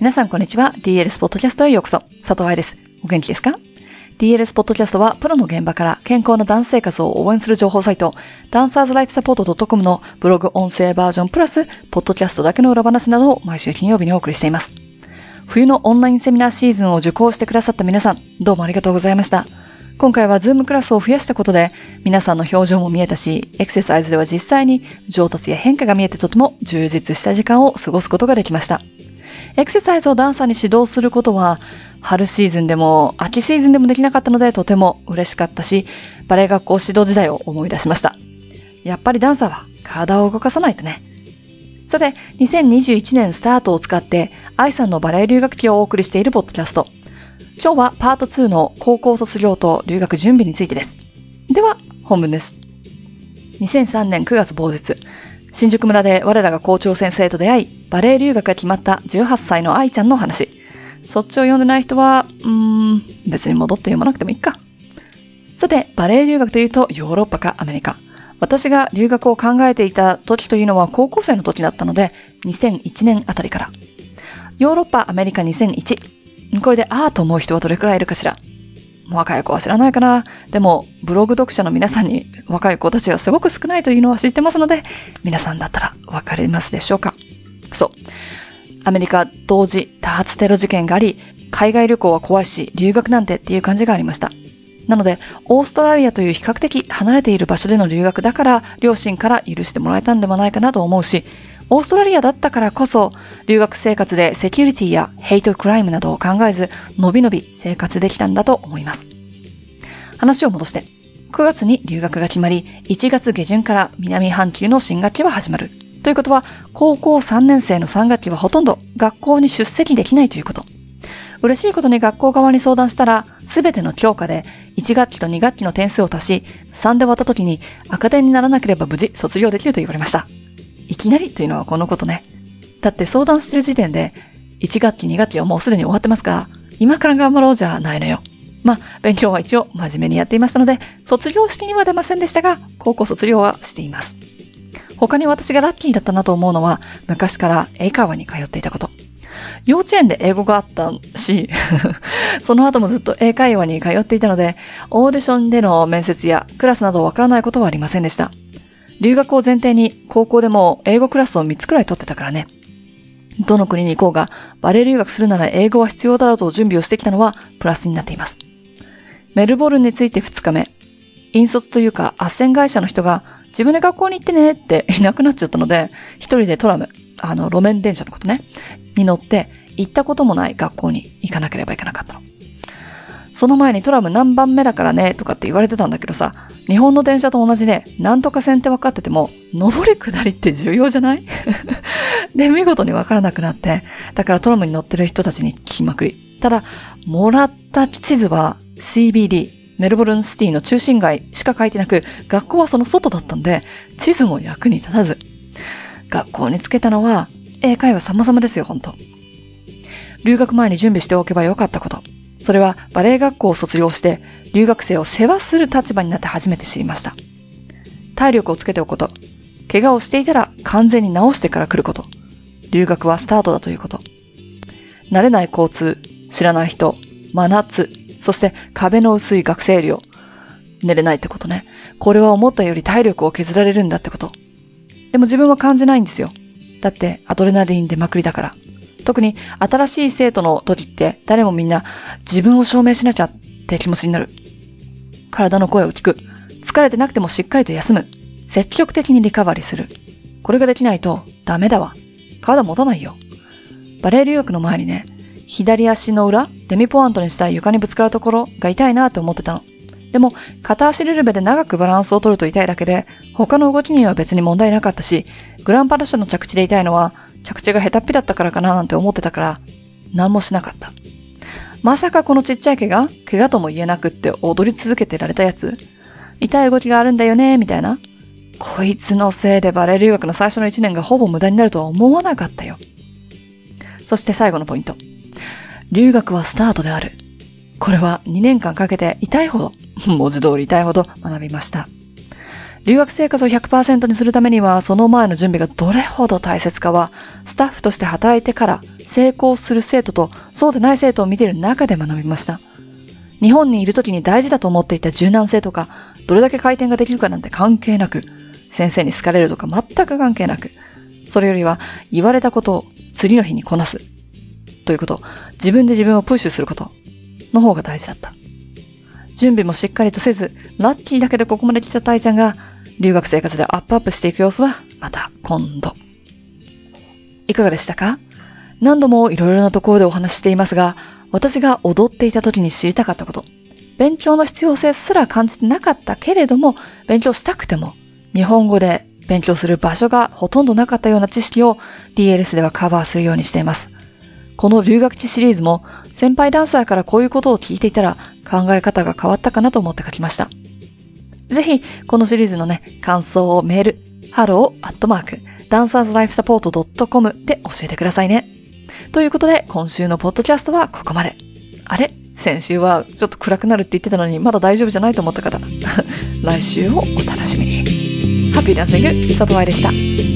皆さんこんにちは。DLS ポッドキャストへようこそ。佐藤愛です。お元気ですか ?DLS ポッドキャストはプロの現場から健康なダンス生活を応援する情報サイト、ダンサーズライフサポート .com のブログ音声バージョンプラス、ポッドキャストだけの裏話などを毎週金曜日にお送りしています。冬のオンラインセミナーシーズンを受講してくださった皆さん、どうもありがとうございました。今回はズームクラスを増やしたことで、皆さんの表情も見えたし、エクササイズでは実際に上達や変化が見えてとても充実した時間を過ごすことができました。エクササイズをダンサーに指導することは、春シーズンでも秋シーズンでもできなかったのでとても嬉しかったし、バレエ学校指導時代を思い出しました。やっぱりダンサーは体を動かさないとね。さて、2021年スタートを使って、愛さんのバレエ留学期をお送りしているポッドキャスト。今日はパート2の高校卒業と留学準備についてです。では、本文です。2003年9月某日、新宿村で我らが校長先生と出会い、バレエ留学が決まった18歳の愛ちゃんの話。そっちを読んでない人は、うーん、別に戻って読まなくてもいいか。さて、バレエ留学というとヨーロッパかアメリカ。私が留学を考えていた時というのは高校生の時だったので、2001年あたりから。ヨーロッパ、アメリカ2001。これでああと思う人はどれくらいいるかしら若い子は知らないかなでも、ブログ読者の皆さんに若い子たちがすごく少ないというのは知ってますので、皆さんだったらわかりますでしょうかそう。アメリカ同時多発テロ事件があり、海外旅行は怖いし、留学なんてっていう感じがありました。なので、オーストラリアという比較的離れている場所での留学だから、両親から許してもらえたんではないかなと思うし、オーストラリアだったからこそ、留学生活でセキュリティやヘイトクライムなどを考えず、のびのび生活できたんだと思います。話を戻して、9月に留学が決まり、1月下旬から南半球の新学期は始まる。ということは、高校3年生の3学期はほとんど学校に出席できないということ。嬉しいことに学校側に相談したら、すべての教科で1学期と2学期の点数を足し、3で割った時に赤点にならなければ無事卒業できると言われました。いきなりというのはこのことね。だって相談してる時点で、1学期2学期はもうすでに終わってますから、今から頑張ろうじゃないのよ。まあ、勉強は一応真面目にやっていましたので、卒業式には出ませんでしたが、高校卒業はしています。他に私がラッキーだったなと思うのは、昔から英会話に通っていたこと。幼稚園で英語があったし、その後もずっと英会話に通っていたので、オーディションでの面接やクラスなどわからないことはありませんでした。留学を前提に高校でも英語クラスを3つくらい取ってたからね。どの国に行こうが、バレエ留学するなら英語は必要だろうと準備をしてきたのはプラスになっています。メルボルンについて2日目、引率というか斡旋会社の人が自分で学校に行ってねっていなくなっちゃったので、一人でトラム、あの路面電車のことね、に乗って行ったこともない学校に行かなければいけなかったの。その前にトラム何番目だからね、とかって言われてたんだけどさ、日本の電車と同じで、なんとか線って分かってても、上り下りって重要じゃない？で、見事に分からなくなって、だからトラムに乗ってる人たちに聞きまくり。ただ、もらった地図は CBD、メルボルンシティの中心街しか書いてなく、学校はその外だったんで、地図も役に立たず。学校につけたのは、英会話様々ですよ、ほんと。留学前に準備しておけばよかったこと。それはバレエ学校を卒業して留学生を世話する立場になって初めて知りました。体力をつけておくこと。怪我をしていたら完全に治してから来ること。留学はスタートだということ。慣れない交通、知らない人、真夏、そして壁の薄い学生寮。寝れないってことね。これは思ったより体力を削られるんだってこと。でも自分は感じないんですよ。だってアドレナリン出まくりだから。特に新しい生徒の時って誰もみんな自分を証明しなきゃって気持ちになる。体の声を聞く。疲れてなくてもしっかりと休む。積極的にリカバリーする。これができないとダメだわ。体持たないよ。バレエ留学の前にね、左足の裏、デミポワントにした床にぶつかるところが痛いなって思ってたの。でも、片足ルルベで長くバランスを取ると痛いだけで、他の動きには別に問題なかったし、グランパラシャの着地で痛いのは、着地が下手っぴだったからかななんて思ってたから、何もしなかった。まさかこのちっちゃい毛が、怪我とも言えなくって踊り続けてられたやつ痛い動きがあるんだよね、みたいな。こいつのせいでバレエ留学の最初の1年がほぼ無駄になるとは思わなかったよ。そして最後のポイント。留学はスタートである。これは2年間かけて痛いほど、文字通り痛いほど学びました。留学生活を100%にするためには、その前の準備がどれほど大切かは、スタッフとして働いてから成功する生徒とそうでない生徒を見ている中で学びました。日本にいる時に大事だと思っていた柔軟性とか、どれだけ回転ができるかなんて関係なく、先生に好かれるとか全く関係なく、それよりは言われたことを次の日にこなす。ということ、自分で自分をプッシュすることの方が大事だった。準備もしっかりとせず、ラッキーだけでここまで来ちゃった愛ちゃんが、留学生活でアップアップしていく様子は、また今度。いかがでしたか？何度もいろいろなところでお話していますが、私が踊っていた時に知りたかったこと。勉強の必要性すら感じてなかったけれども、勉強したくても、日本語で勉強する場所がほとんどなかったような知識を DLS ではカバーするようにしています。この留学地シリーズも先輩ダンサーからこういうことを聞いていたら考え方が変わったかなと思って書きました。ぜひ、このシリーズのね、感想をメール、hello, アットマーク、dancerslifesupport.com で教えてくださいね。ということで、今週のポッドキャストはここまで。あれ？先週はちょっと暗くなるって言ってたのに、まだ大丈夫じゃないと思った方、来週をお楽しみに。ハッピーダンシング、佐藤愛でした。